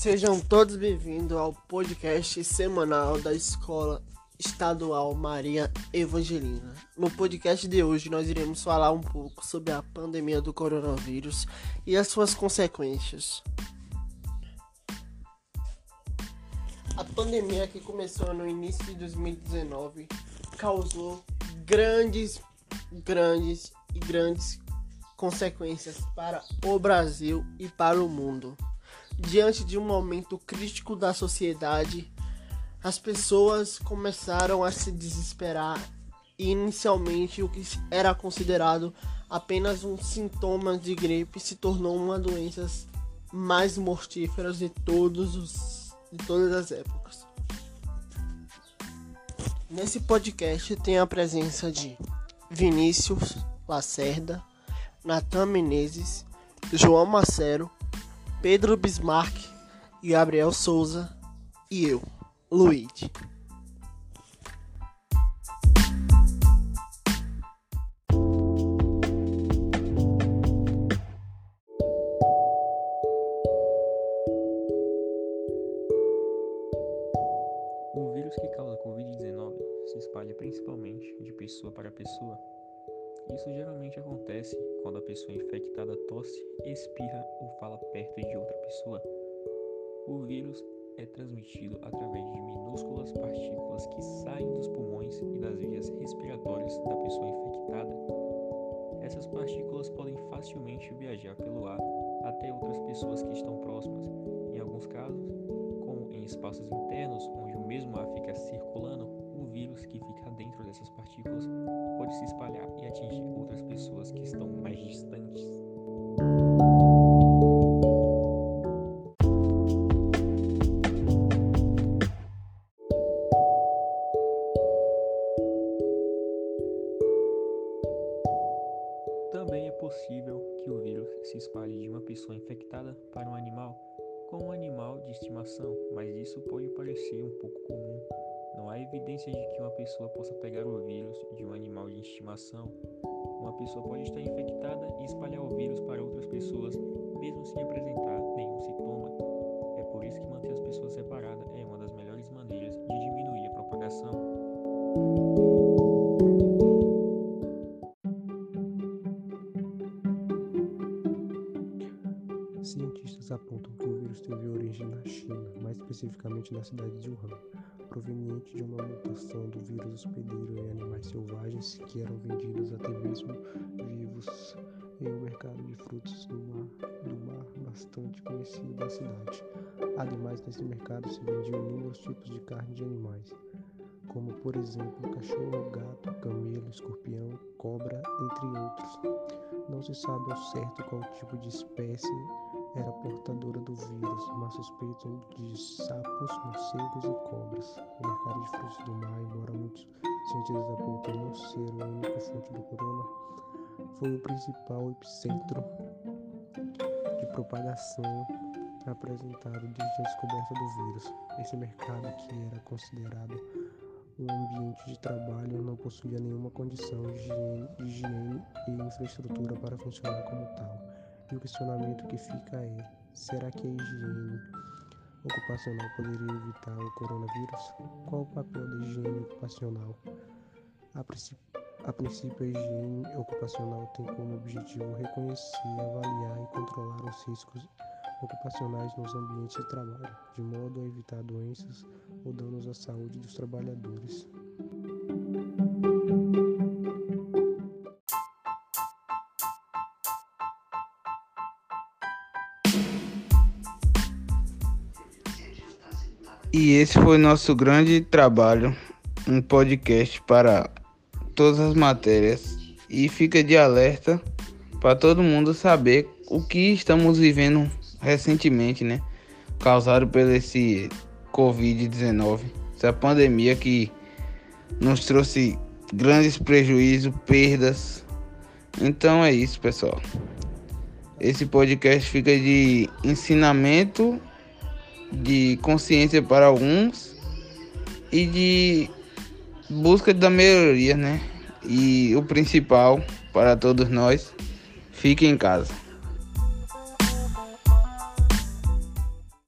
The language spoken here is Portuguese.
Sejam todos bem-vindos ao podcast semanal da Escola Estadual Maria Evangelina. No podcast de hoje, nós iremos falar um pouco sobre a pandemia do coronavírus e as suas consequências. A pandemia que começou no início de 2019 causou grandes, grandes e grandes consequências para o Brasil e para o mundo. Diante de um momento crítico da sociedade, as pessoas começaram a se desesperar e inicialmente o que era considerado apenas um sintoma de gripe se tornou uma doença mais mortífera de todos os de todas as épocas. Nesse podcast tem a presença de Vinícius Lacerda, Natan Menezes, João Macero, Pedro Bismarck, Gabriel Souza e eu, Luigi. O vírus que causa Covid-19 se espalha principalmente de pessoa para pessoa. Isso geralmente acontece quando a pessoa infectada tosse, espirra ou fala perto de outra pessoa. O vírus é transmitido através de minúsculas partículas que saem dos pulmões e das vias respiratórias da pessoa infectada. Essas partículas podem facilmente viajar pelo ar até outras pessoas que estão próximas. Em alguns casos, como em espaços internos onde o mesmo ar fica circulando, o vírus que fica dentro dessas partículas pode se espalhar atingir outras pessoas que estão mais distantes. Também é possível que o vírus se espalhe de uma pessoa infectada para um animal, como um animal de estimação, mas isso pode parecer um pouco comum. Não há evidência de que uma pessoa possa pegar o vírus de um animal Uma pessoa pode estar infectada e espalhar o vírus para outras pessoas, mesmo sem apresentar nenhum sintoma. É por isso que manter as pessoas separadas é uma das melhores maneiras de diminuir a propagação. Cientistas apontam que o vírus teve origem na China, mais especificamente na cidade de Wuhan, proveniente de uma mutação do vírus hospedeiro em animais selvagens que eram vendidos até mesmo vivos em um mercado de frutos do mar, do mar bastante conhecido da cidade. Ademais, nesse mercado se vendiam inúmeros tipos de carne de animais, como por exemplo cachorro, gato, camelo, escorpião, cobra, entre outros. Não se sabe ao certo qual tipo de espécie era portadora do vírus, mas suspeitam de sapos, morcegos e cobras. O mercado de frutos do mar, embora muitos cientistas apontam não ser a única fonte do corona, foi o principal epicentro de propagação apresentado desde a descoberta do vírus. Esse mercado, que era considerado um ambiente de trabalho, não possuía nenhuma condição de higiene e infraestrutura para funcionar como tal. E o questionamento que fica é: será que a higiene ocupacional poderia evitar o coronavírus? Qual o papel da higiene ocupacional? A, princípio, a princípio, a higiene ocupacional tem como objetivo reconhecer, avaliar e controlar os riscos ocupacionais nos ambientes de trabalho, de modo a evitar doenças ou danos à saúde dos trabalhadores. E esse foi nosso grande trabalho, um podcast para todas as matérias. E fica de alerta para todo mundo saber o que estamos vivendo recentemente, né? Causado pelo esse Covid-19, essa pandemia que nos trouxe grandes prejuízos, perdas. Então é isso, pessoal. Esse podcast fica de ensinamento, de consciência para alguns e de busca da melhoria, né? E o principal para todos nós, fique em casa.